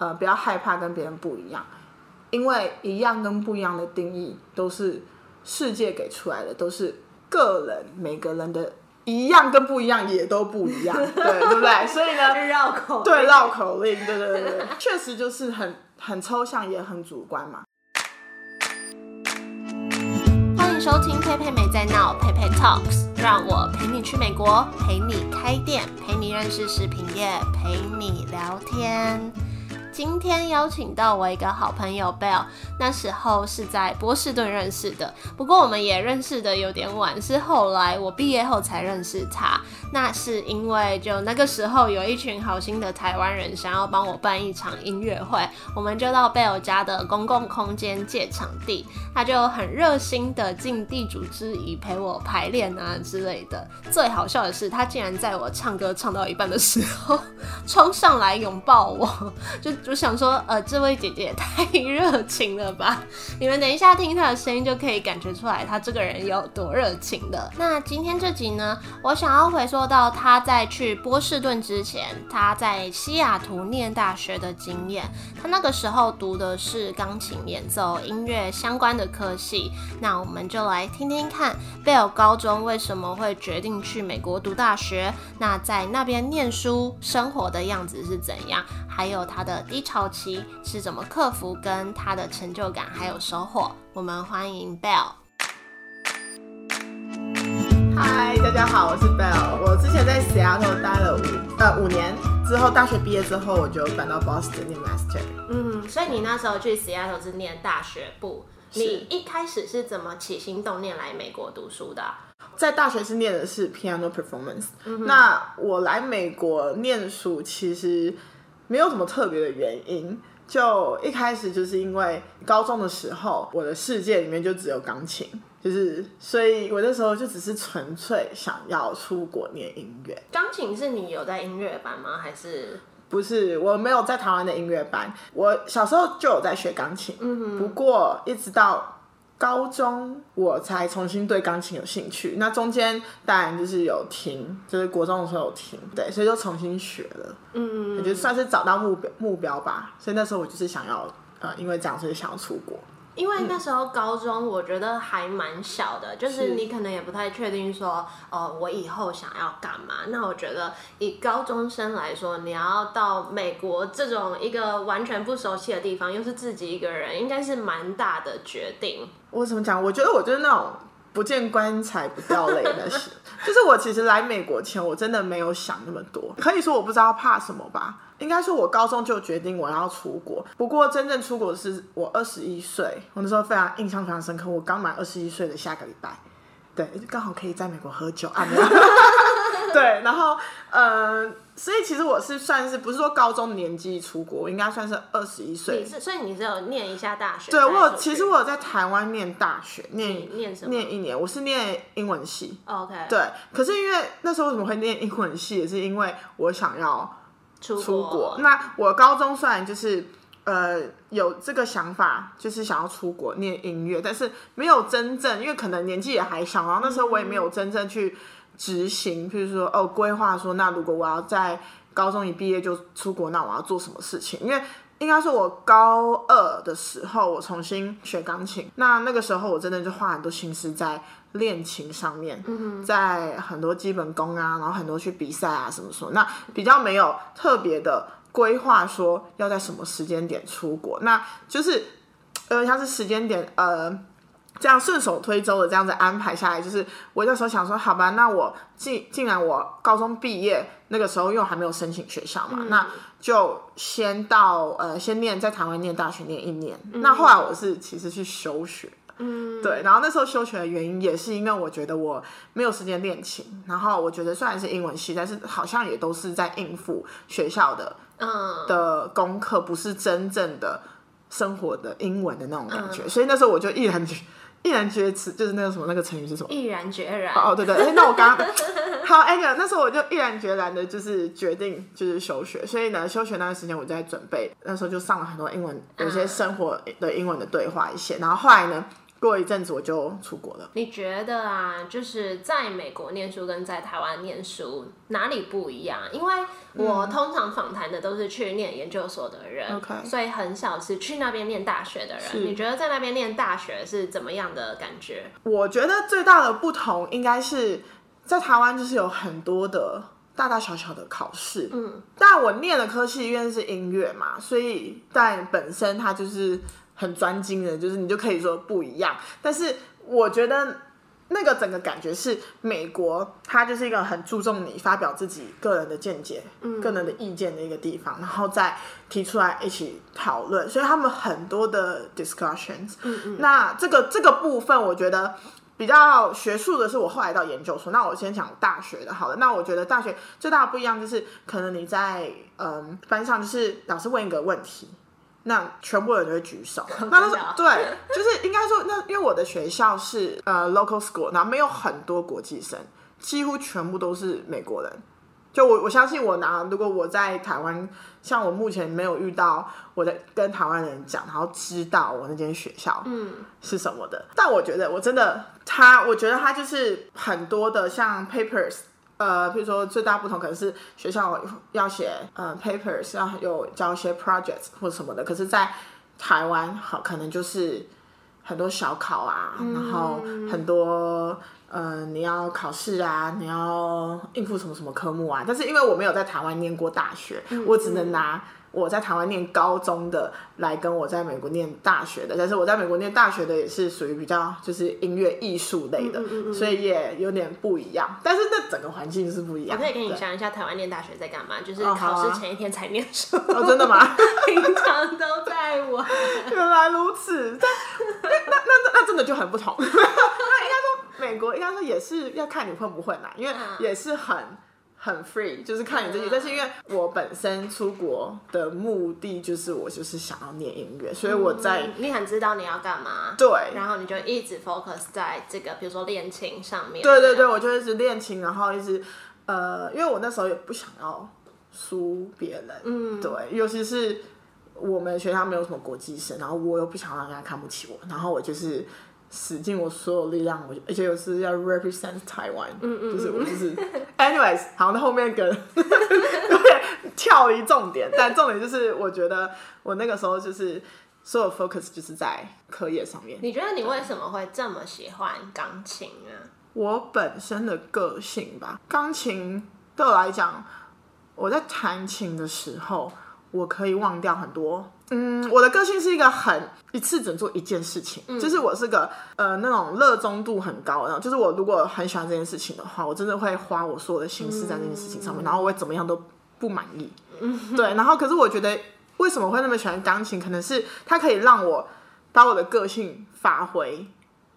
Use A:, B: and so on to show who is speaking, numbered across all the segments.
A: 呃不要害怕跟别人不一样，因为一样跟不一样的定义都是世界给出来的，都是个人每个人的一样跟不一样也都不一样，对对不对？所以呢，
B: 绕口
A: 对绕口令，对对对对，确实就是很很抽象也很主观嘛。
B: 欢迎收听佩佩美在闹，佩佩 Talks，让我陪你去美国，陪你开店，陪你认识食品业，陪你聊天。今天邀请到我一个好朋友 Bell，那时候是在波士顿认识的，不过我们也认识的有点晚，是后来我毕业后才认识他。那是因为就那个时候有一群好心的台湾人想要帮我办一场音乐会，我们就到 Bell 家的公共空间借场地，他就很热心的尽地主之谊陪我排练啊之类的。最好笑的是，他竟然在我唱歌唱到一半的时候 冲上来拥抱我，就。就想说，呃，这位姐姐也太热情了吧！你们等一下听她的声音就可以感觉出来，她这个人有多热情的。那今天这集呢，我想要回溯到她在去波士顿之前，她在西雅图念大学的经验。她那个时候读的是钢琴演奏音乐相关的科系。那我们就来听听看，贝尔高中为什么会决定去美国读大学？那在那边念书生活的样子是怎样？还有他的低潮期是怎么克服，跟他的成就感还有收获。我们欢迎 Bell。
A: 嗨，大家好，我是 Bell。我之前在 Seattle 待了五呃五年，之后大学毕业之后，我就搬到 Boston 念 Master。
B: 嗯，所以你那时候去 Seattle 是念大学部。你一开始是怎么起心动念来美国读书的？
A: 在大学是念的是 Piano Performance。那我来美国念书，其实。没有什么特别的原因，就一开始就是因为高中的时候，我的世界里面就只有钢琴，就是所以我那时候就只是纯粹想要出国念音乐。
B: 钢琴是你有在音乐班吗？还是
A: 不是？我没有在台湾的音乐班，我小时候就有在学钢琴，嗯不过一直到。高中我才重新对钢琴有兴趣，那中间当然就是有停，就是国中的时候有停，对，所以就重新学了，嗯，也就算是找到目标目标吧。所以那时候我就是想要，呃，因为这样所以想要出国。
B: 因为那时候高中，我觉得还蛮小的，就是你可能也不太确定说，哦，我以后想要干嘛。那我觉得以高中生来说，你要到美国这种一个完全不熟悉的地方，又是自己一个人，应该是蛮大的决定。
A: 我怎么讲？我觉得我就是那种。不见棺材不掉泪的事，就是我其实来美国前，我真的没有想那么多。可以说我不知道怕什么吧。应该说，我高中就决定我要出国。不过真正出国是我二十一岁，我那时候非常印象非常深刻。我刚满二十一岁的下个礼拜，对，刚好可以在美国喝酒啊。对，然后呃，所以其实我是算是不是说高中年纪出国，我应该算是二十一岁。
B: 是，所以你只有念一下大学？
A: 对，我有，其实我有在台湾念大学，念
B: 念什么？
A: 念一年，我是念英文系。
B: OK。
A: 对，可是因为那时候为什么会念英文系，也是因为我想要
B: 出
A: 国。那我高中虽然就是呃有这个想法，就是想要出国念音乐，但是没有真正，因为可能年纪也还小，然后那时候我也没有真正去。执行，譬如说，哦，规划说，那如果我要在高中一毕业就出国，那我要做什么事情？因为应该是，我高二的时候，我重新学钢琴，那那个时候我真的就花很多心思在练琴上面，在很多基本功啊，然后很多去比赛啊什么什么，那比较没有特别的规划说要在什么时间点出国，那就是呃，像是时间点，呃。这样顺手推舟的这样子安排下来，就是我那时候想说，好吧，那我既既然我高中毕业那个时候又还没有申请学校嘛，那就先到呃先念在台湾念大学念一年。那后来我是其实去休学，嗯，对，然后那时候休学的原因也是因为我觉得我没有时间练琴，然后我觉得虽然是英文系，但是好像也都是在应付学校的嗯。的功课，不是真正的生活的英文的那种感觉，所以那时候我就毅然决。毅然决辞就是那个什么那个成语是什么？
B: 毅然决然。
A: 哦，对对，哎，那我刚刚好，哎，那时候我就毅然决然的，就是决定就是休学。所以呢，休学那段时间我在准备，那时候就上了很多英文，有些生活的英文的对话一些。然后后来呢，过一阵子我就出国了。
B: 你觉得啊，就是在美国念书跟在台湾念书哪里不一样？因为我通常访谈的都是去念研究所的人
A: OK
B: 所以很少是去那边念大学的人。你觉得在那边念大学是怎么样的感觉？
A: 我觉得最大的不同应该是在台湾，就是有很多的大大小小的考试。
B: 嗯，
A: 但我念的科系因为是音乐嘛，所以但本身它就是很专精的，就是你就可以说不一样。但是我觉得那个整个感觉是美国，它就是一个很注重你发表自己个人的见解、个人的意见的一个地方，然后再提出来一起讨论，所以他们很多的 discussions。嗯嗯，那这个这个部分，我觉得。比较学术的是我后来到研究所，那我先讲大学的好了。那我觉得大学最大的不一样就是，可能你在嗯班上就是老师问一个问题，那全部人都会举手。那
B: 真的哦
A: 对，就是应该说，那因为我的学校是呃 local school，然后没有很多国际生，几乎全部都是美国人。就我我相信我拿，如果我在台湾，像我目前没有遇到我在跟台湾人讲，然后知道我那间学校
B: 嗯，
A: 是什么的。但我觉得我真的他，我觉得他就是很多的像 papers。呃，譬如说最大不同可能是学校要写呃 papers，要有交一些 projects 或者什么的，可是，在台湾好可能就是很多小考啊，然后很多呃你要考试啊，你要应付什么什么科目啊。但是因为我没有在台湾念过大学，我只能拿我在台湾念高中的来跟我在美国念大学的。但是我在美国念大学的也是属于比较就是音乐艺术类的，所以也有点不一样。但是那整个环境是不一样。
B: 我可以跟你
A: 对
B: 讲一下台湾念大学在干嘛，就是考试前一天才念书，
A: 哦，真的吗？
B: 平常都在玩。
A: 原来如此，但那那那那真的就很不同。那应该说美国应该说也是要看你混不混啦，因为
B: 嗯
A: 也是很很 free，就是看你自己。
B: 嗯。
A: 但是因为我本身出国的目的就是我就是想要念音乐，所以我在、
B: 嗯你很知道你要干嘛，
A: 对。
B: 然后你就一直 focus 在这个，比如说练琴上面。
A: 对对对，我就一直练琴，然后一直呃，因为我那时候也不想要输别人，
B: 嗯，
A: 对，尤其是我们学校没有什么国际生，然后我又不想让人家看不起我，然后我就是使尽我所有力量，我而且我是要 represent 台湾，嗯嗯，就是我就是，anyways，好，那后面跟 跳离重点，但重点就是我觉得我那个时候就是所有 focus 就是在课业上面。
B: 你觉得你为什么会这么喜欢钢琴啊？
A: 我本身的个性吧，钢琴对我来讲，我在弹琴的时候，我可以忘掉很多。嗯，我的个性是一个很一次只能做一件事情，就是我是个呃那种热衷度很高然后，就是我如果很喜欢这件事情的话，我真的会花我所有的心思在这件事情上面，然后我会怎么样都不满意。对，然后可是我觉得为什么会那么喜欢钢琴，可能是它可以让我把我的个性发挥。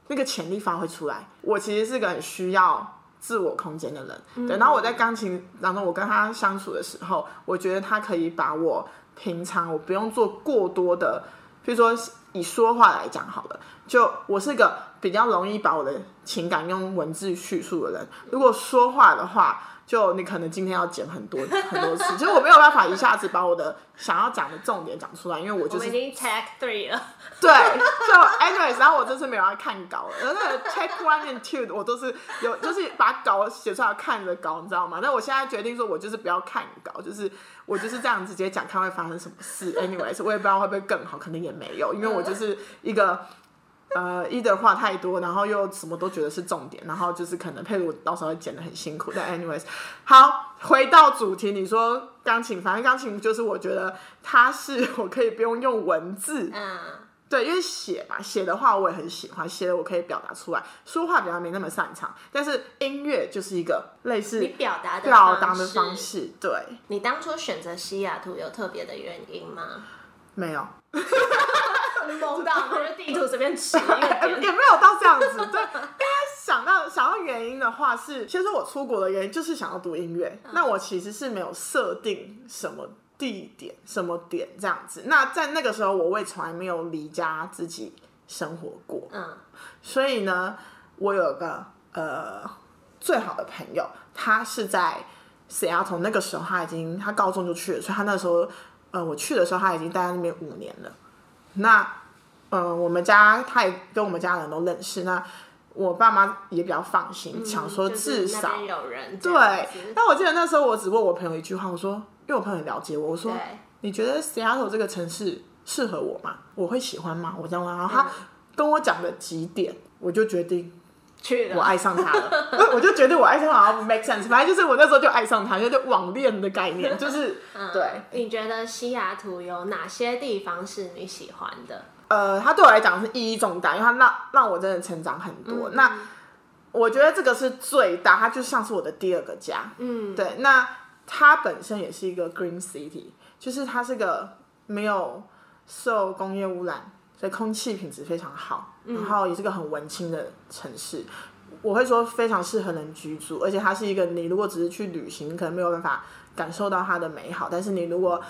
A: 那个潜力发挥出来。我其实是个很需要自我空间的人，对。然后我在钢琴当中，我跟他相处的时候，我觉得他可以把我平常我不用做过多的，比如说以说话来讲好了，就我是个比较容易把我的情感用文字叙述的人。如果说话的话，就你可能今天要剪很多很多次，就是我没有办法一下子把我的想要讲的重点讲出来，因为我就是
B: 我已经 tag three 了，
A: 对，就 anyways，然后我这次没有要看稿了，然后那个 check one and two 我都是有，就是把稿写出来看着稿，你知道吗？那我现在决定说，我就是不要看稿，就是我就是这样直接讲，看会发生什么事。anyways，我也不知道会不会更好，可能也没有，因为我就是一个。呃，either 话太多，然后又什么都觉得是重点，然后就是可能佩如到时候会剪的很辛苦。但 anyways，好，回到主题，你说钢琴，反正钢琴就是我觉得它是我可以不用用文字，
B: 嗯，
A: 对，因为写嘛，写的话我也很喜欢，写的我可以表达出来，说话比较没那么擅长，但是音乐就是一个类似
B: 你表达的
A: 表达的
B: 方
A: 方。式，对，
B: 你当初选择西雅图有特别的原因吗？
A: 没有，
B: 懵到，就是地图随便指一个
A: 也。没有到这样子，对，应该想到想到原因的话是，先说我出国的原因就是想要读音乐，那我其实是没有设定什么地点、什么点这样子，那在那个时候我未从来没有离家自己生活过，
B: 嗯，
A: 所以呢，我有个呃最好的朋友，他是在 Seattle，那个时候他已经他高中就去了，所以他那时候呃我去的时候他已经待在那边五年了。那呃，我们家他也跟我们家人都认识，那我爸妈也比较放心，想说至少、
B: 有人
A: 对。但我记得那时候我只问我朋友一句话，我说，因为我朋友很了解我，我说，你觉得 Seattle 这个城市适合我吗？我会喜欢吗？我这样问，然后
B: 嗯
A: 他跟我讲了几点，我就决定
B: 去。
A: 我爱上他了，我就觉得我爱上他好像 make sense，反正就是我那时候就爱上他，就是网恋的概念，就是对。
B: 你觉得西雅图有哪些地方是你喜欢的？
A: 呃，它对我来讲是意义重大，因为它让让我真的成长很多。那我觉得这个是最大，它就像是我的第二个家。
B: 嗯，
A: 对，那它本身也是一个 green city，就是它是个没有受工业污染，所以空气品质非常好，然后也是个很文青的城市。我会说非常适合人居住，而且它是一个你如果只是去旅行，可能没有办法感受到它的美好，但是你如果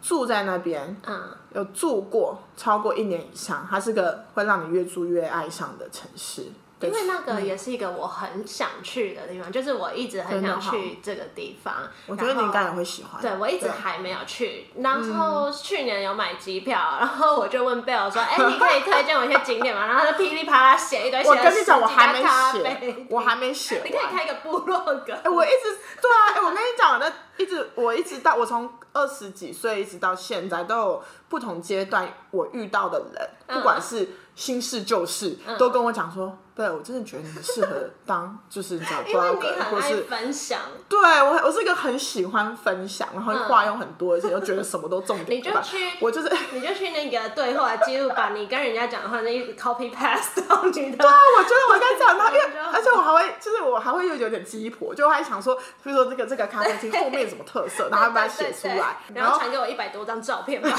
A: 住在那边，
B: 嗯，
A: 有住过超过一年以上，它是个会让你越住越爱上的城市。对
B: 因为那个也是一个我很想去的地方，就是我一直很想去这个地方。
A: 我觉得你应该也会喜欢。
B: 对，我一直还没有去。然后去年有买机票，然后我就问贝尔说：“哎、你可以推荐我一些景点吗？”然后他就噼里啪啦写一堆，
A: 我跟你讲，我还没写，我还没写
B: 你可以。开一个部落格。
A: 哎、我一直对啊，哎、我跟你讲，那一直我一直到我从二十几岁一直到现在，都有不同阶段我遇到的人，不管是新事旧事，都跟我讲说，对我真的觉得你很适合当 就是你知道 blogger，或是
B: 分享，
A: 对我我是一个很喜欢分享，然后话又很多，而且又觉得什么都重点吧
B: 你就去
A: 我就是。
B: 你就去那个对话记录，把你跟人家讲的话那一直 copy paste 到你的。
A: 啊，我觉得我应该这样，然后因为而且我还会，就是我还会又有点鸡婆，就我还想说，比如说这个这个咖啡厅后面有什么特色，然后把它写出来，
B: 然后传给我一百多张照片吧。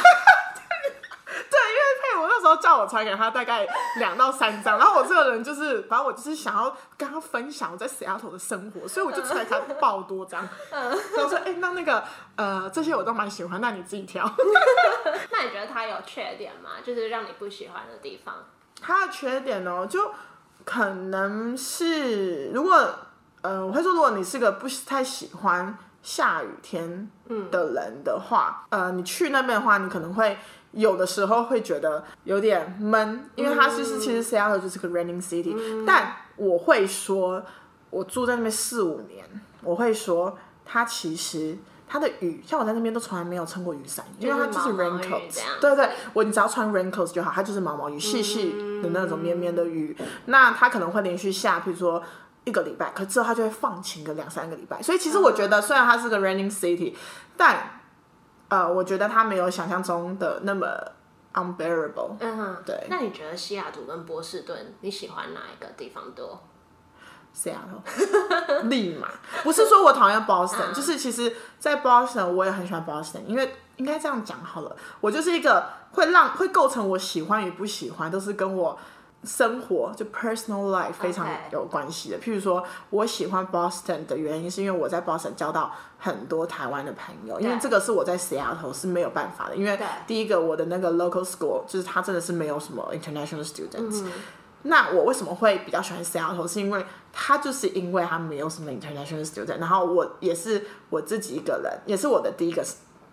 A: 对，因为佩我那时候叫我传给他大概两到三张，然后我这个人就是，反正我就是想要跟他分享我在 Seattle 的生活，所以我就传给他爆多张，然后说，哎、那那个呃这些我都蛮喜欢，那你自己挑。
B: 那你觉得他有缺点吗？就是让你不喜欢的地方？
A: 他的缺点哦，就可能是如果呃，我会说，如果你是个不太喜欢下雨天的人的话，呃，你去那边的话，你可能会有的时候会觉得有点闷，因为它其实、其实 Seattle 就是个 raining city，、但我会说，我住在那边四五年，我会说它其实。它的雨，像我在那边都从来没有撑过雨伞，因为它就是
B: 毛毛雨
A: raincoat，
B: 这样
A: 对对，我你只要穿 raincoats 就好，它就是毛毛雨，细细的那种绵绵的雨。那它可能会连续下，比如说一个礼拜，可之后它就会放晴个两三个礼拜。所以其实我觉得，虽然它是个 raining city，但呃，我觉得它没有想象中的那么 unbearable。
B: 嗯哼，
A: 对
B: 那你觉得西雅图跟波士顿，你喜欢哪一个地方多
A: ？Seattle，立马不是说我讨厌 Boston，就是其实，在 Boston 我也很喜欢 Boston，因为应该这样讲好了，我就是一个会让会构成我喜欢与不喜欢，都是跟我生活就 personal life 非常有关系的。譬如说，我喜欢 Boston 的原因是因为我在 Boston 交到很多台湾的朋友，因为这个是我在 Seattle 是没有办法的，因为第一个我的那个 local school 就是它真的是没有什么 international students。那
B: 嗯
A: 我为什么会比较喜欢 Seattle？是因为它就是因为它没有什么 international student，然后我也是我自己一个人，也是我的第一个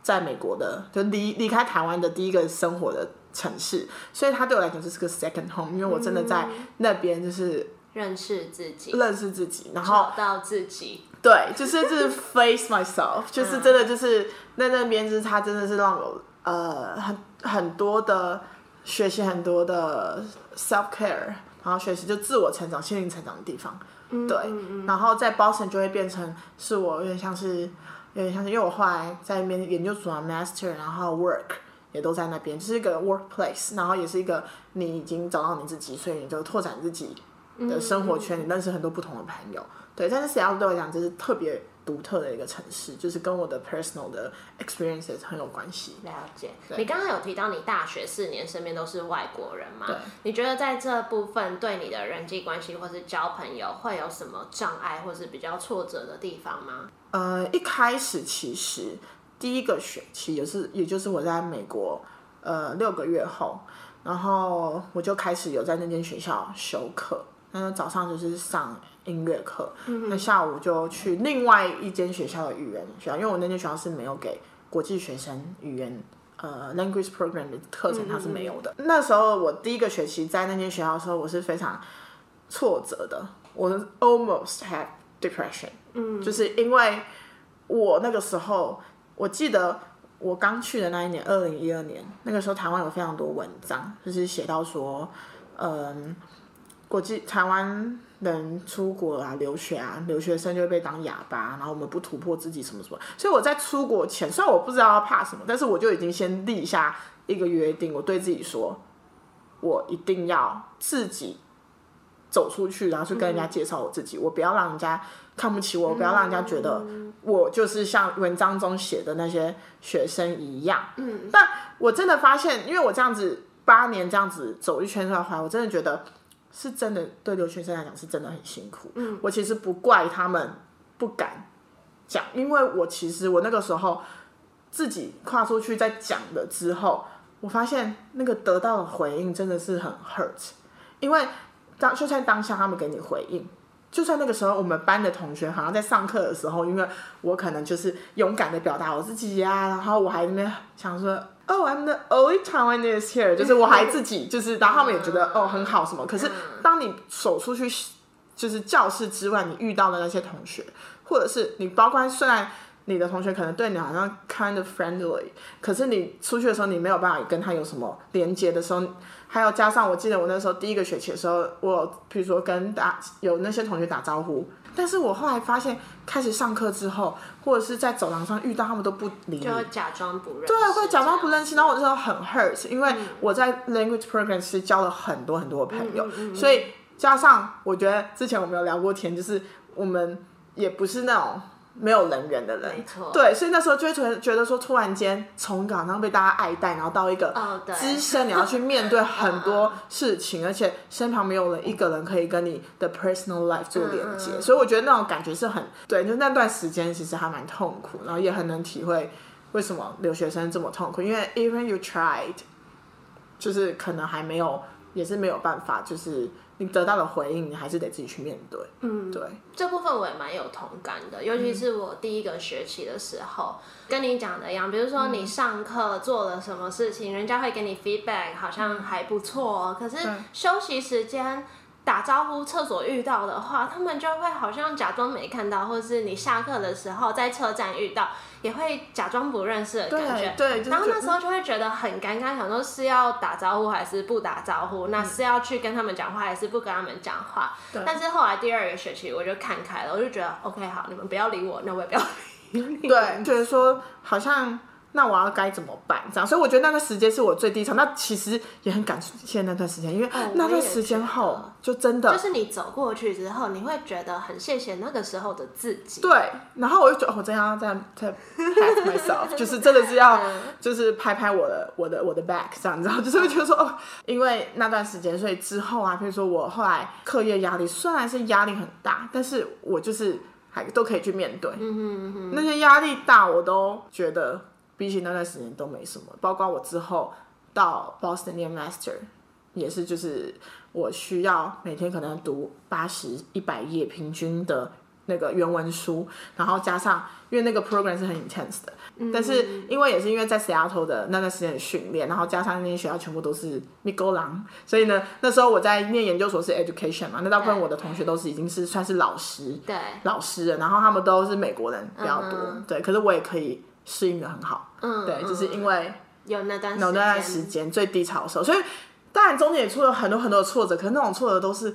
A: 在美国的，就离离开台湾的第一个生活的城市，所以它对我来讲就是个 second home，因为我真的在那边就是
B: 认识自己，
A: 认识自己，然后
B: 找到自己。
A: 对，就是就是 face myself，就是真的就是在那边，就是他真的是让我呃很很多的学习很多的 self care，然后学习就自我成长、心灵成长的地方。对，然后在 Boston 就会变成是我有点像是有点像是，因为我后来在那边研究所啊 master，然后 work 也都在那边，就是一个 workplace，然后也是一个你已经找到你自己，所以你就拓展自己的生活圈，你认识很多不同的朋友。对，但是 Seattle 对我来讲，这是特别独特的一个城市，就是跟我的 personal 的 experiences 很有关系。
B: 了解。你刚刚有提到你大学四年身边都是外国人嘛？
A: 对。
B: 你觉得在这部分对你的人际关系或是交朋友会有什么障碍或是比较挫折的地方吗？
A: 呃，一开始其实第一个学期也是，也就是我在美国呃六个月后，然后我就开始有在那间学校修课。那早上就是上音乐课，那下午就去另外一间学校的语言学校，因为我那间学校是没有给国际学生语言呃 language program 的课程它是没有的。那时候我第一个学期在那间学校的时候，我是非常挫折的，我 almost had depression，嗯，就是因为我那个时候，我记得我刚去的那一年，二零一二年，那个时候台湾有非常多文章，就是写到说，嗯，国际台湾人出国啊、留学啊，留学生就会被当哑巴，然后我们不突破自己什么什么。所以我在出国前，虽然我不知道要怕什么，但是我就已经先立下一个约定，我对自己说，我一定要自己走出去，然后去跟人家介绍我自己，我不要让人家看不起我，不要让人家觉得我就是像文章中写的那些学生一样。嗯，但我真的发现，因为我这样子八年这样子走一圈出来，我真的觉得是真的对留学生来讲是真的很辛苦。嗯，我其实不怪他们不敢讲，因为我其实我那个时候自己跨出去在讲了之后，我发现那个得到的回应真的是很 hurt，因为当就算当下他们给你回应。就算那个时候我们班的同学好像在上课的时候，因为我可能就是勇敢的表达我自己呀，然后我还那边想说，Oh I'm the only Taiwanese here，就是我还自己就是，然后他们也觉得哦很好什么。可是当你走出去就是教室之外，你遇到的那些同学，或者是你包括虽然你的同学可能对你好像 kind of friendly，可是你出去的时候你没有办法跟他有什么连接的时候。还有加上，我记得我那时候第一个学期的时候，我比如说跟打有那些同学打招呼，但是我后来发现，开始上课之后，或者是在走廊上遇到他们都不理，
B: 就假装不认，
A: 对，会假装不认识。然后我那时候很 hurt，因为我在 language program 是交了很多很多的朋友，所以加上我觉得之前我们有聊过天，就是我们也不是那种。没有人缘的人，对，所以那时候就会觉觉得说，突然间从港上被大家爱戴，然后到一个资深，你要去面对很多 事情，而且身旁没有人，一个人可以跟你的 personal life 做连接，所以我觉得那种感觉是很对，就那段时间其实还蛮痛苦，然后也很能体会为什么留学生这么痛苦，因为 even you tried，就是可能还没有，也是没有办法，就是。你得到的回应，你还是得自己去面对。嗯，对，
B: 这部分我也蛮有同感的，尤其是我第一个学期的时候，跟你讲的一样，比如说你上课做了什么事情，人家会给你 feedback，好像还不错，可是休息时间。打招呼，厕所遇到的话，他们就会好像假装没看到，或者是你下课的时候在车站遇到，也会假装不认识的感觉。
A: 对，
B: 然后那时候就会觉得很尴尬，想说是要打招呼还是不打招呼？那是要去跟他们讲话还是不跟他们讲话？但是后来第二个学期我就看开了，我就觉得 OK 好，你们不要理我，那我也不要理你。
A: 对，就是说好像。那我要该怎么办？这样，所以我觉得那段时间是我最低潮。那其实也很感谢那段时间，因为那段时间后就真的，
B: 就是你走过去之后，你会觉得很谢谢那个时候的自己。
A: 对，然后我就觉得我真要在在 pat myself，就是真的是要就是拍拍我的我的我的 back，这样，你知道，就是会觉得说哦，因为那段时间，所以之后啊，比如说我后来课业压力虽然是压力很大，但是我就是还都可以去面对。嗯哼哼，那些压力大，我都觉得。比起那段时间都没什么，包括我之后到 Boston 念 Master，也是就是我需要每天可能读八十一百页平均的那个原文书，然后加上因为那个 program 是很 intense 的，但是因为也是因为在 Seattle 的那段时间训练，然后加上那些学校全部都是 m i g o l a n 所以呢那时候我在念研究所是 education 嘛，那大部分我的同学都是已经是算是老师，
B: 对
A: 老师，然后他们都是美国人比较多，对，可是我也可以。适应的很好，嗯，对，就是因为
B: 有那段
A: 有那段时间最低潮的时候，所以当然中间也出了很多很多的挫折，可是那种挫折都是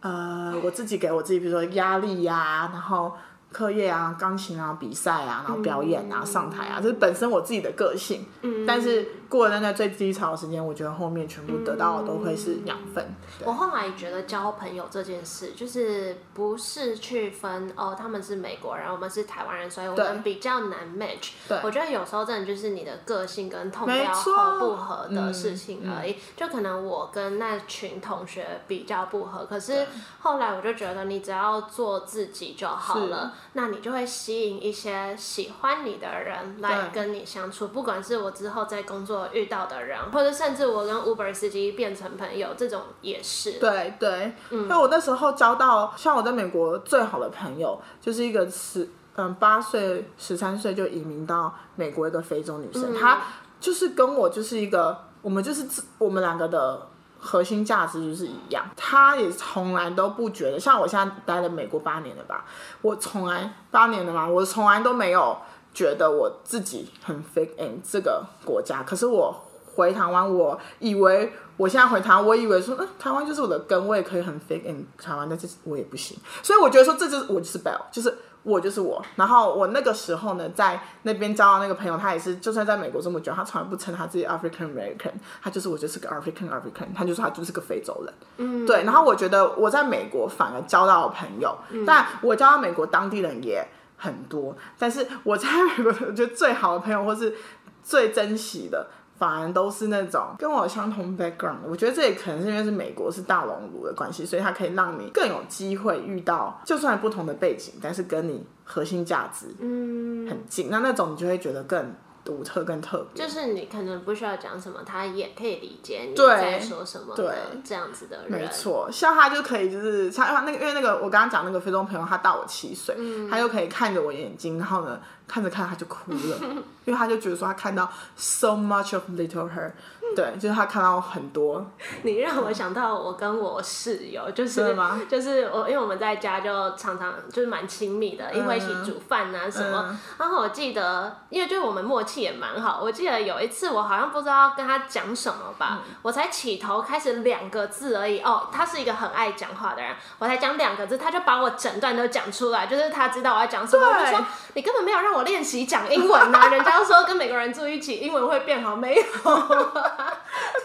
A: 呃我自己给我自己，比如说压力呀，然后。课业啊，钢琴啊，比赛啊，然后表演啊，上台啊，这是本身我自己的个性。嗯，但是过了那最低潮的时间，我觉得后面全部得到的都会是养分。
B: 我后来觉得交朋友这件事，就是不是去分哦，他们是美国人，我们是台湾人，所以我们比较难 match。
A: 对，
B: 我觉得有时候真的就是你的个性跟痛标合不合的事情而已。就可能我跟那群同学比较不合，可是后来我就觉得，你只要做自己就好了。那你就会吸引一些喜欢你的人来跟你相处，不管是我之后在工作遇到的人，或者甚至我跟 Uber 司机变成朋友，这种也是。
A: 对对，因为我那时候交到像我在美国最好的朋友，就是一个十嗯八岁十三岁就移民到美国一个非洲女生，她。就是跟我就是一个，我们就是我们两个的核心价值就是一样。他也从来都不觉得，像我现在待了美国八年了吧，我从来八年了嘛，我从来都没有觉得我自己很 fit in 这个国家。可是我回台湾，我以为我现在回台湾，我以为说，嗯，台湾就是我的根，我也可以很 fit in 台湾，但是我也不行。所以我觉得说，这就是我就是 Bell，就是我就是我。然后我那个时候呢，在那边交到那个朋友，他也是，就算在美国这么久，他从来不称他自己 African American，他就是我就是个 African African，他就说他就是个非洲人。嗯，对。然后我觉得我在美国反而交到了朋友，但我交到美国当地人也很多，但是我在美国我觉得最好的朋友或是最珍惜的。反而都是那种跟我相同 background，我觉得这也可能是因为是美国是大熔炉的关系，所以它可以让你更有机会遇到，就算不同的背景，但是跟你核心价值嗯很近，那那种你就会觉得更独特、跟特
B: 别。就是你可能不需要讲什么，他也可以理解你在说什么。对，这样子的人，
A: 没错，像他就可以就是像那个，因为那个我刚刚讲那个非洲朋友，他大我七岁，他就可以看着我眼睛，然后呢。看着看他就哭了，因为他就觉得说他看到 so much of little her，对，就是他看到很多。
B: 你让我想到我跟我室友，就是 就是我，因为我们在家就常常就是蛮亲密的，因为一起煮饭啊什么。然后我记得，因为就是我们默契也蛮好。我记得有一次我好像不知道跟他讲什么吧，我才起头开始两个字而已。哦，他是一个很爱讲话的人，我才讲两个字，他就把我整段都讲出来，就是他知道我要讲什么。我就说你根本没有让我。练习讲英文呐，人家说跟美国人住一起，英文会变好，没有。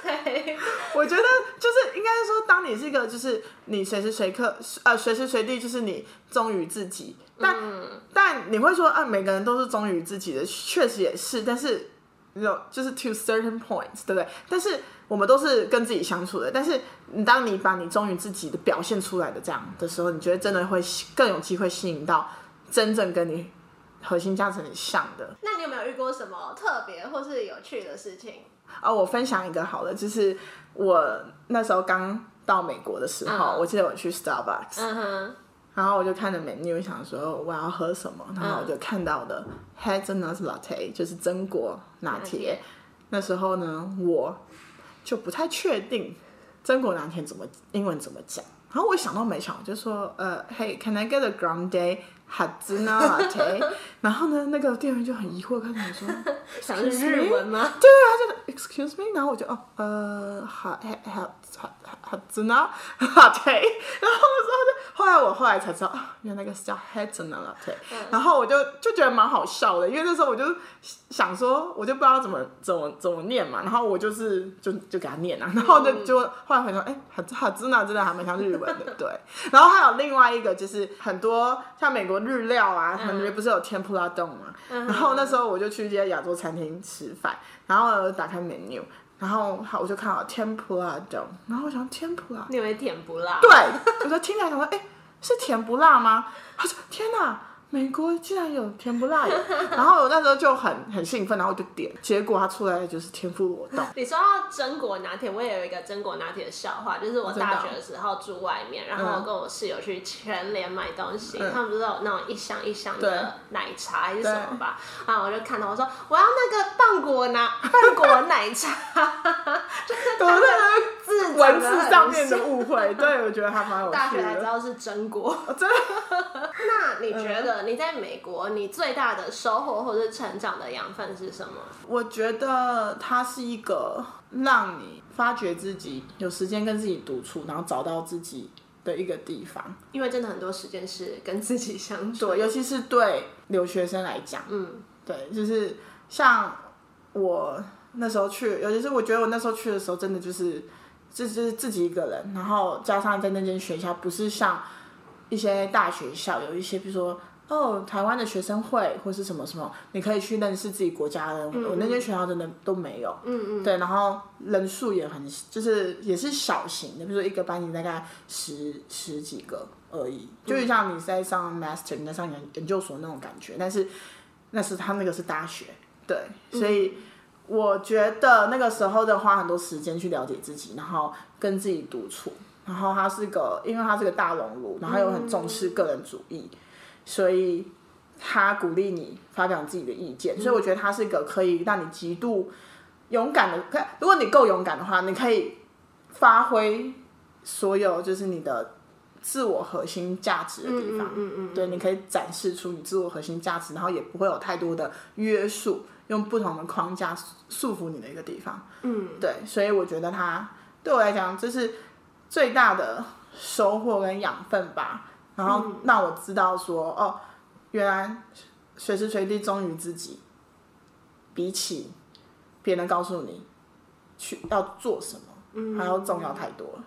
B: 对，
A: 我觉得就是应该说，当你是一个，就是你随时随刻呃随时随地就是你忠于自己，但但你会说啊，每个人都是忠于自己的，确实也是，但是有就是 to certain points，对不对？但是我们都是跟自己相处的，但是你当你把你忠于自己的表现出来的这样的时候，你觉得真的会更有机会吸引到真正跟你。核心价值很像的。
B: 那你有没有遇过什么特别或是有趣的事情？
A: 哦，我分享一个好的，就是我那时候刚到美国的时候，我记得我去 Starbucks，嗯，然后我就看着 menu，想说我要喝什么，然后我就看到的 Hazelnut Latte，就是榛果拿铁。那时候呢，我就不太确定榛果拿铁怎么英文怎么讲，然后我想到没想，就说呃，Hey，can I get a day？哈兹纳拉特，然后呢，那个店员就很疑惑看着我说：“
B: 想是日文吗？”
A: 对啊，就 Excuse me，然后我就哦呃，哈哈哈哈哈兹纳拉特，然后之后就后来我后来才知道，原来那个是叫 Hazelnut Latte，然后我就就觉得蛮好笑的，因为那时候我就想说，我就不知道怎么怎么怎么念嘛，然后我就是就就给他念啊，然后就就后来回头哎，哈哈兹纳真的还蛮像日文的，对，然后还有另外一个就是很多像美国。日料啊，他们不是有天普拉洞嘛？然后那时候我就去一家亚洲餐厅吃饭，然后打开 menu，然后好我就看到天普拉冻，然后我想天普拉，
B: 你以为甜不辣？
A: 对，我说听起来想说，哎，是甜不辣吗？他说天哪！美国竟然有甜不辣，然后我那时候就很很兴奋，然后我就点，结果它出来的就是天妇罗豆。
B: 你说到榛果拿铁，我也有一个榛果拿铁的笑话，就是我大学的时候住外面，然后跟我室友去全联买东西，他们不是有那种一箱一箱的奶茶还是什么吧？然后我就看到我说我要那个棒果拿 棒果奶茶，就是他
A: 个字文字上面的误会，对我觉得还蛮有趣的。
B: 大学才知道是真果，
A: 真的。
B: 那你觉得？你在美国，你最大的收获或者成长的养分是什么？
A: 我觉得它是一个让你发掘自己，有时间跟自己独处，然后找到自己的一个地方。
B: 因为真的很多时间是跟自己相处，
A: 对，尤其是对留学生来讲，嗯，对，就是像我那时候去，尤其是我觉得我那时候去的时候，真的就是就是自己一个人，然后加上在那间学校，不是像一些大学校有一些，比如说。哦，台湾的学生会或是什么什么，你可以去认识自己国家的。我那间学校真的都没有。嗯嗯。对，然后人数也很，就是也是小型的，比如说一个班级大概十十几个而已，就是像你在上 master，你在上研研究所那种感觉。但是那是他那个是大学，对，所以我觉得那个时候的花很多时间去了解自己，然后跟自己独处。然后他是个，因为他是个大熔炉，然后又很重视个人主义。所以他鼓励你发表自己的意见，所以我觉得他是个可以让你极度勇敢的，如果你够勇敢的话，你可以发挥所有就是你的自我核心价值的地方。
B: 嗯嗯嗯，
A: 对，你可以展示出你自我核心价值，然后也不会有太多的约束，用不同的框架束缚你的一个地方。
B: 嗯，
A: 对，所以我觉得它对我来讲，这是最大的收获跟养分吧。然后让我知道说，哦，原来随时随地忠于自己，比起别人告诉你去要做什么，还要重要太多了。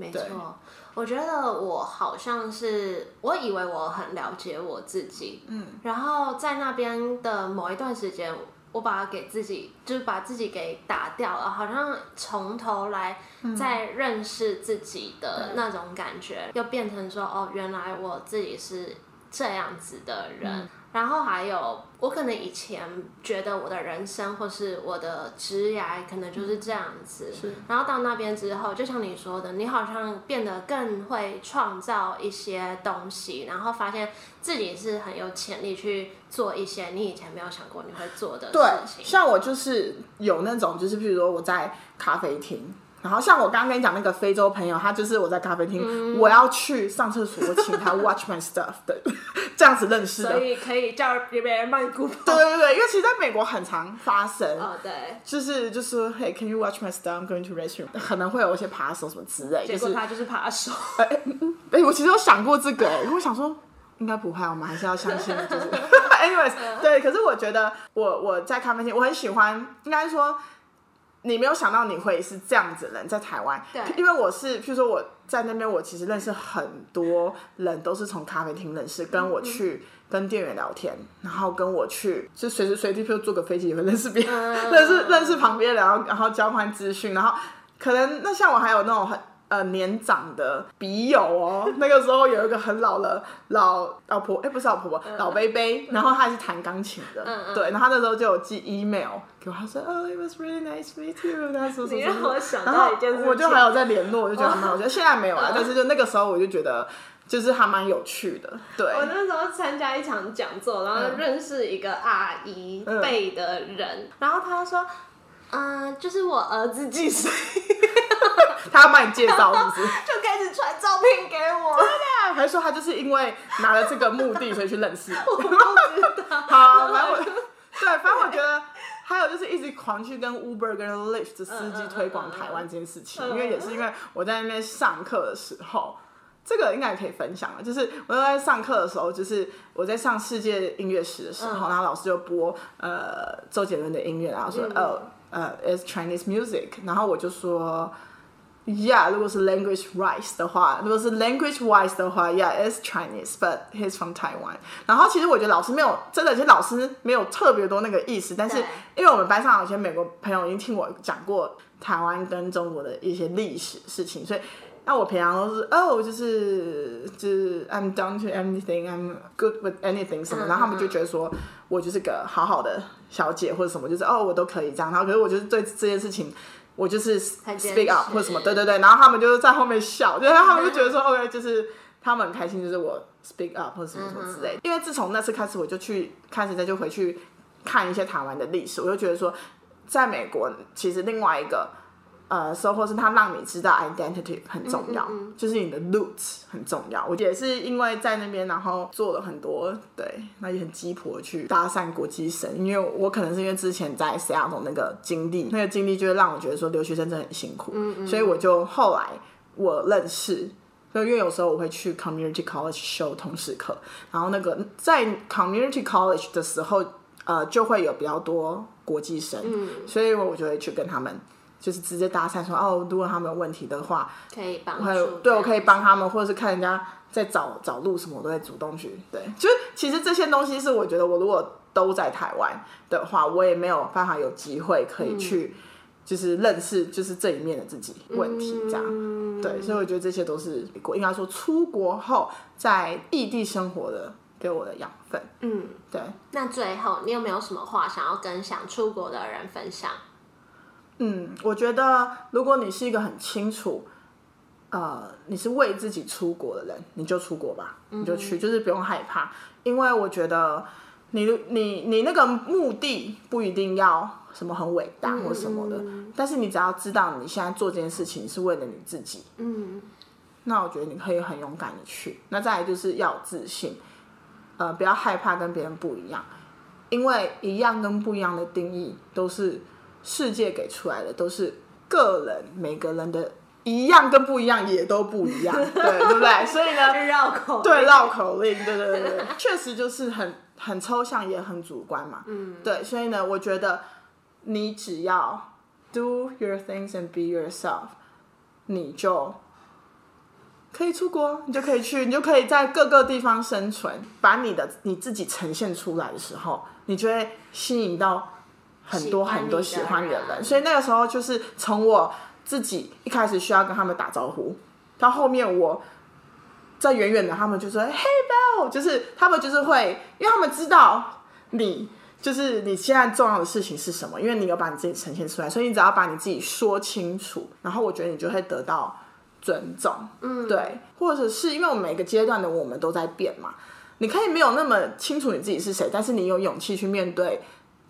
B: 没错。我觉得我好像是，我以为我很了解我自己，嗯，然后在那边的某一段时间，我把它给自己，就是把自己给打掉了，好像从头来再认识自己的那种感觉，又变成说，哦，原来我自己是这样子的人。然后还有，我可能以前觉得我的人生或是我的职业可能就是这样子，然后到那边之后，就像你说的，你好像变得更会创造一些东西，然后发现自己是很有潜力去做一些你以前没有想过你会做的事情。
A: 像我就是有那种，就是譬如说我在咖啡厅。然后像我刚刚跟你讲那个非洲朋友，他就是我在咖啡厅，我要去上厕所，我请他 watch my stuff 的，这样子认识的。
B: 所以可以叫别人帮你顾。
A: 对对对，因为其实在美国很常发生。
B: 哦，对。
A: 就是就是说，Hey，can you watch my stuff? I'm going to restroom。可能会有一些扒手什么之类。
B: 结果他就是扒手。
A: 哎哎，我其实有想过这个，哎，我想说应该不会，我们还是要相信，就是。Anyways，对，可是我觉得我我在咖啡厅，我很喜欢，应该说。你没有想到你会是这样子人，在台湾，
B: 对，
A: 因为我是，譬如说我在那边，我其实认识很多人，都是从咖啡厅认识，跟我去跟店员聊天，然后跟我去，就随时随地，譬如坐个飞机也会认识别人，认识认识旁边人，然后然后交换资讯，然后可能那像我还有那种很。呃，年长的笔友哦，那个时候有一个很老的老老婆，哎，不是老婆婆，老贝贝，然后他还是弹钢琴的，对，然后他那时候就有寄 email 给我，他说，哦，it was really nice to meet you，他说
B: 什么什么，然后
A: 我就还有在联络，我就觉得蛮，我觉得现在没有了，但是就那个时候我就觉得就是还蛮有趣的，对。
B: 我那时候参加一场讲座，然后认识一个阿姨辈的人，然后他说，嗯，就是我儿子几岁。
A: 他要帮你介绍是不是？
B: 就开始传照片给我。
A: 真的？还是说他就是因为拿了这个目的，所以去认识？
B: 我不知道。
A: 好，反正我对，反正我觉得还有就是一直狂去跟 Uber 跟 Lyft 的司机推广台湾这件事情，因为也是因为我在那边上课的时候，这个应该也可以分享了。就是我在上课的时候，就是我在上世界音乐史的时候，然后老师就播呃周杰伦的音乐，然后说呃呃 is Chinese music，然后我就说。Yeah，如果是 language wise 的话，如果是 language wise 的话，Yeah，it's Chinese，but he's from Taiwan。然后其实我觉得老师没有真的，其实老师没有特别多那个意思。但是因为我们班上有些美国朋友已经听我讲过台湾跟中国的一些历史事情，所以那我平常都是哦，就是就是 I'm down to anything，I'm good with anything 什么。然后他们就觉得说我就是个好好的小姐或者什么，就是哦我都可以这样。然后可是我就是对这件事情。我就是 speak up 或者什么，对对对，然后他们就是在后面笑，就是他们就觉得说，OK，就是他们很开心，就是我 speak up 或者什么什么之类。因为自从那次开始，我就去开始再就回去看一些台湾的历史，我就觉得说，在美国其实另外一个。呃，收获是它让你知道 identity 很重要，就是你的 roots 很重要。我也是因为在那边，然后做了很多，对，那也很鸡婆去搭讪国际生，因为我可能是因为之前在 Seattle 那个经历，那个经历就会让我觉得说留学生真的很辛苦，所以我就后来我认识，就因为有时候我会去 community college 修通识课，然后那个在 community college 的时候，呃，就会有比较多国际生，所以我就会去跟他们。就是直接搭讪说哦，如果他们有问题的话，
B: 可以帮
A: 助，对我可以帮他们，或者是看人家在找找路什么，我都会主动去。对，就是其实这些东西是我觉得我如果都在台湾的话，我也没有办法有机会可以去，就是认识就是这一面的自己问题这样。对，所以我觉得这些都是国应该说出国后在异地生活的给我的养分。嗯，对。
B: 那最后你有没有什么话想要跟想出国的人分享？
A: 嗯，我觉得如果你是一个很清楚，呃，你是为自己出国的人，你就出国吧，你就去，就是不用害怕，因为我觉得，你你你那个目的不一定要什么很伟大或什么的，但是你只要知道你现在做这件事情是为了你自己，
B: 嗯，
A: 那我觉得你可以很勇敢的去。那再来就是要有自信，呃，不要害怕跟别人不一样，因为一样跟不一样的定义都是世界给出来的，都是个人每个人的一样跟不一样也都不一样，对对不对？所以呢，
B: 绕口
A: 对绕口令，对对对对，确实就是很很抽象也很主观嘛，嗯，对，所以呢，我觉得你只要 do your things and be yourself，你就可以出国，你就可以去，你就可以在各个地方生存，把你的你自己呈现出来的时候，你就会吸引到很多很多喜欢你的
B: 人。
A: 人，所以那个时候就是从我自己一开始需要跟他们打招呼，到后面我在远远的，他们就说 “Hey Bell”，就是他们就是会，因为他们知道你就是你现在重要的事情是什么，因为你有把你自己呈现出来，所以你只要把你自己说清楚，然后我觉得你就会得到尊重，嗯，对，或者是因为我们每个阶段的我们都在变嘛，你可以没有那么清楚你自己是谁，但是你有勇气去面对，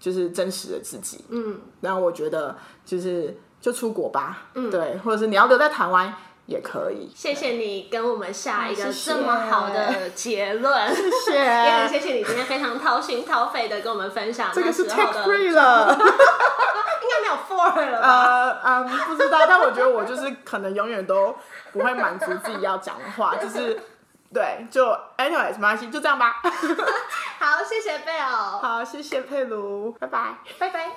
A: 就是真实的自己，
B: 嗯，
A: 然后我觉得就是就出国吧，嗯，对，或者是你要留在台湾也可以，
B: 谢谢你跟我们下一个这么好的结论，
A: 谢谢。
B: 也很谢谢你今天非常掏心掏肺的跟我们分享
A: 这个是
B: 那时候
A: take
B: 的
A: ，free 了。
B: 应该没有 for 了吧？
A: 呃嗯，不知道，但我觉得我就是可能永远都不会满足自己要讲的话，就是对，就 anyways 没关系，就这样吧。
B: 好，谢谢贝尔，
A: 好，谢谢佩鲁，拜拜。
B: 拜拜。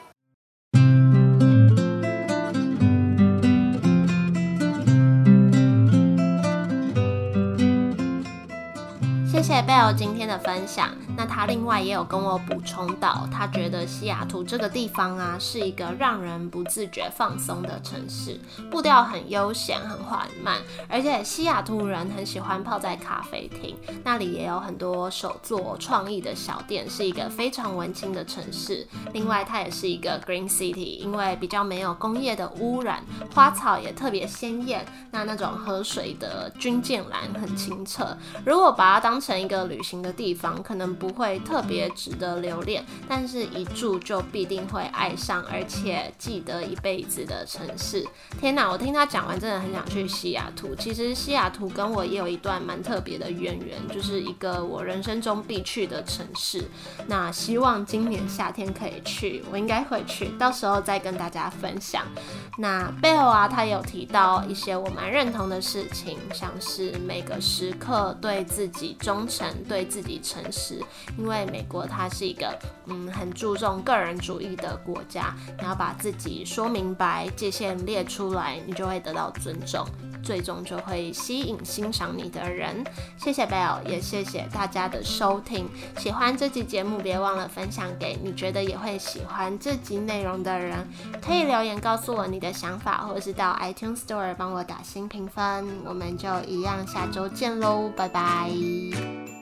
B: 谢谢贝尔今天的分享。那他另外也有跟我补充到，他觉得西雅图这个地方啊，是一个让人不自觉放松的城市，步调很悠闲、很缓慢，而且西雅图人很喜欢泡在咖啡厅，那里也有很多手作创意的小店，是一个非常文青的城市。另外，它也是一个 green city，因为比较没有工业的污染，花草也特别鲜艳，那那种河水的军舰蓝很清澈。如果把它当成一个旅行的地方，可能不会特别值得留恋，但是一住就必定会爱上，而且记得一辈子的城市。天哪，我听他讲完，真的很想去西雅图。其实西雅图跟我也有一段蛮特别的渊源，就是一个我人生中必去的城市。那希望今年夏天可以去，我应该会去，到时候再跟大家分享。那贝尔啊，他有提到一些我蛮认同的事情，像是每个时刻对自己忠诚，对自己诚实。因为美国它是一个嗯很注重个人主义的国家，你要把自己说明白，界限列出来，你就会得到尊重。最终就会吸引欣赏你的人。谢谢 Bell，也谢谢大家的收听。喜欢这集节目，别忘了分享给你觉得也会喜欢这集内容的人。可以留言告诉我你的想法，或是到 iTunes Store 帮我打新评分。我们就一样，下周见喽，拜拜。